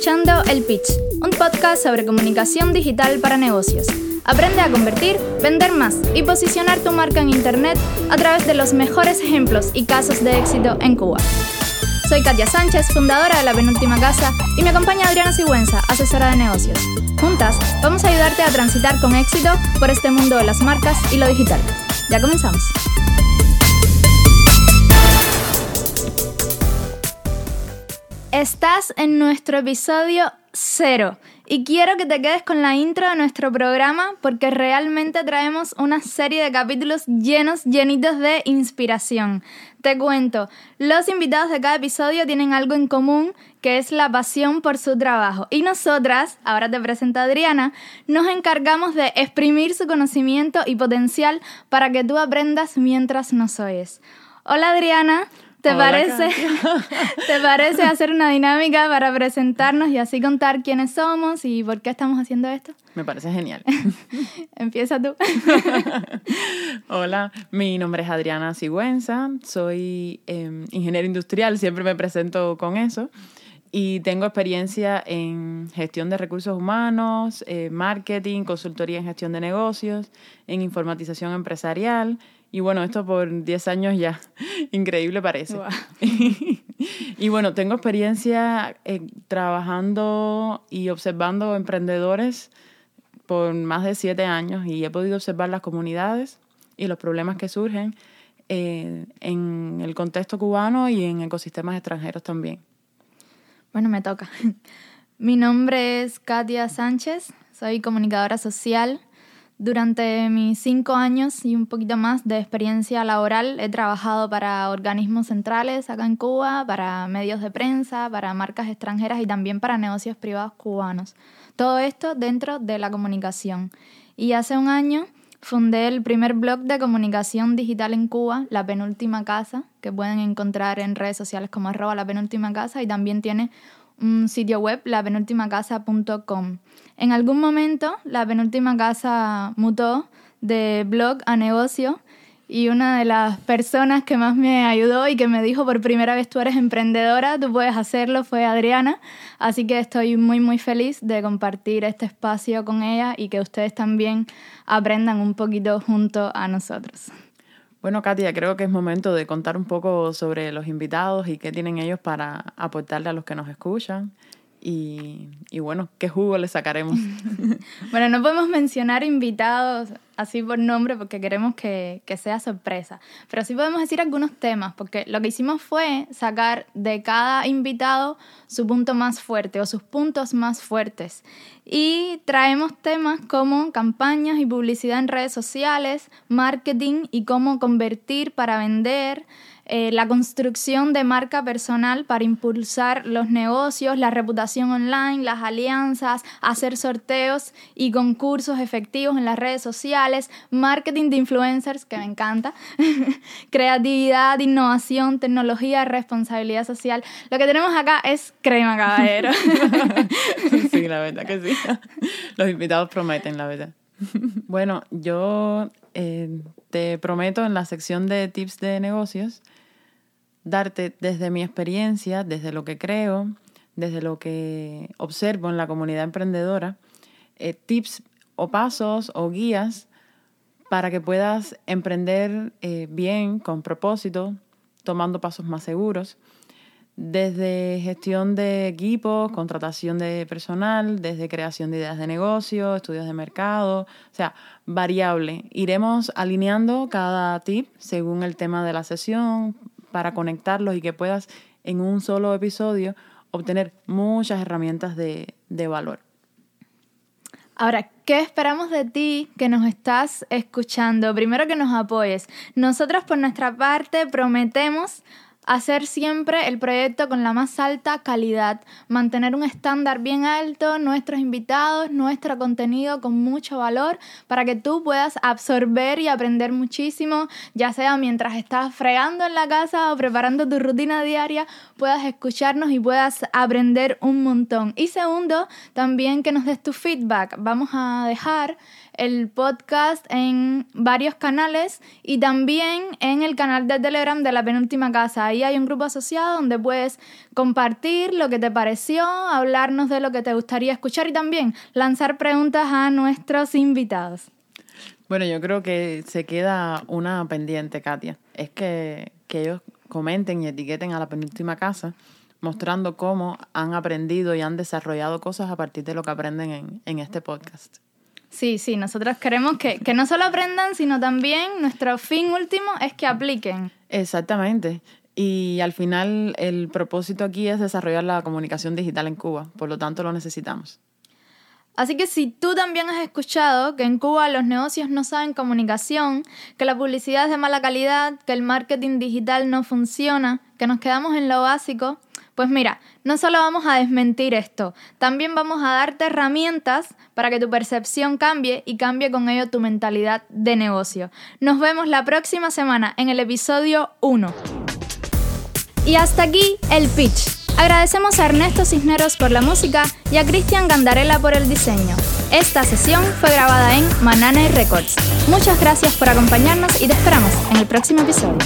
escuchando El Pitch, un podcast sobre comunicación digital para negocios. Aprende a convertir, vender más y posicionar tu marca en Internet a través de los mejores ejemplos y casos de éxito en Cuba. Soy Katia Sánchez, fundadora de La Penúltima Casa, y me acompaña Adriana Sigüenza, asesora de negocios. Juntas, vamos a ayudarte a transitar con éxito por este mundo de las marcas y lo digital. Ya comenzamos. Estás en nuestro episodio cero y quiero que te quedes con la intro de nuestro programa porque realmente traemos una serie de capítulos llenos, llenitos de inspiración. Te cuento, los invitados de cada episodio tienen algo en común que es la pasión por su trabajo y nosotras, ahora te presento a Adriana, nos encargamos de exprimir su conocimiento y potencial para que tú aprendas mientras nos oyes. Hola Adriana. ¿Te parece, ¿Te parece hacer una dinámica para presentarnos y así contar quiénes somos y por qué estamos haciendo esto? Me parece genial. Empieza tú. Hola, mi nombre es Adriana Sigüenza, soy eh, ingeniero industrial, siempre me presento con eso y tengo experiencia en gestión de recursos humanos, eh, marketing, consultoría en gestión de negocios, en informatización empresarial y bueno, esto por 10 años ya, increíble parece. y bueno, tengo experiencia eh, trabajando y observando emprendedores por más de 7 años y he podido observar las comunidades y los problemas que surgen eh, en el contexto cubano y en ecosistemas extranjeros también. Bueno, me toca. Mi nombre es Katia Sánchez, soy comunicadora social durante mis cinco años y un poquito más de experiencia laboral he trabajado para organismos centrales acá en Cuba, para medios de prensa, para marcas extranjeras y también para negocios privados cubanos. Todo esto dentro de la comunicación. Y hace un año fundé el primer blog de comunicación digital en Cuba, La Penúltima Casa, que pueden encontrar en redes sociales como arroba la penúltima casa y también tiene un sitio web, lapenultimacasa.com. En algún momento, la penúltima casa mutó de blog a negocio y una de las personas que más me ayudó y que me dijo por primera vez tú eres emprendedora, tú puedes hacerlo, fue Adriana. Así que estoy muy muy feliz de compartir este espacio con ella y que ustedes también aprendan un poquito junto a nosotros. Bueno, Katia, creo que es momento de contar un poco sobre los invitados y qué tienen ellos para aportarle a los que nos escuchan. Y, y, bueno, ¿qué jugo le sacaremos? bueno, no podemos mencionar invitados así por nombre porque queremos que, que, sea sorpresa, pero sí podemos decir algunos temas porque lo que hicimos fue sacar de cada invitado su punto más fuerte o sus puntos más fuertes. Y traemos temas como campañas y publicidad en redes sociales, marketing y cómo convertir para vender, eh, la construcción de marca personal para impulsar los negocios, la reputación online, las alianzas, hacer sorteos y concursos efectivos en las redes sociales, marketing de influencers, que me encanta, creatividad, innovación, tecnología, responsabilidad social. Lo que tenemos acá es crema, caballero. sí, la verdad que sí. Los invitados prometen, la verdad. Bueno, yo eh, te prometo en la sección de tips de negocios darte desde mi experiencia, desde lo que creo, desde lo que observo en la comunidad emprendedora, eh, tips o pasos o guías para que puedas emprender eh, bien, con propósito, tomando pasos más seguros, desde gestión de equipos, contratación de personal, desde creación de ideas de negocio, estudios de mercado, o sea, variable. Iremos alineando cada tip según el tema de la sesión, para conectarlos y que puedas en un solo episodio obtener muchas herramientas de, de valor. Ahora, ¿qué esperamos de ti que nos estás escuchando? Primero que nos apoyes. Nosotros por nuestra parte prometemos hacer siempre el proyecto con la más alta calidad, mantener un estándar bien alto, nuestros invitados, nuestro contenido con mucho valor para que tú puedas absorber y aprender muchísimo, ya sea mientras estás fregando en la casa o preparando tu rutina diaria, puedas escucharnos y puedas aprender un montón. Y segundo, también que nos des tu feedback. Vamos a dejar el podcast en varios canales y también en el canal de Telegram de la penúltima casa. Ahí hay un grupo asociado donde puedes compartir lo que te pareció, hablarnos de lo que te gustaría escuchar y también lanzar preguntas a nuestros invitados. Bueno, yo creo que se queda una pendiente, Katia. Es que, que ellos comenten y etiqueten a la penúltima casa mostrando cómo han aprendido y han desarrollado cosas a partir de lo que aprenden en, en este podcast. Sí, sí, nosotros queremos que, que no solo aprendan, sino también nuestro fin último es que apliquen. Exactamente. Y al final el propósito aquí es desarrollar la comunicación digital en Cuba, por lo tanto lo necesitamos. Así que si tú también has escuchado que en Cuba los negocios no saben comunicación, que la publicidad es de mala calidad, que el marketing digital no funciona, que nos quedamos en lo básico, pues mira, no solo vamos a desmentir esto, también vamos a darte herramientas para que tu percepción cambie y cambie con ello tu mentalidad de negocio. Nos vemos la próxima semana en el episodio 1. Y hasta aquí el pitch. Agradecemos a Ernesto Cisneros por la música y a Cristian Gandarella por el diseño. Esta sesión fue grabada en Manane Records. Muchas gracias por acompañarnos y te esperamos en el próximo episodio.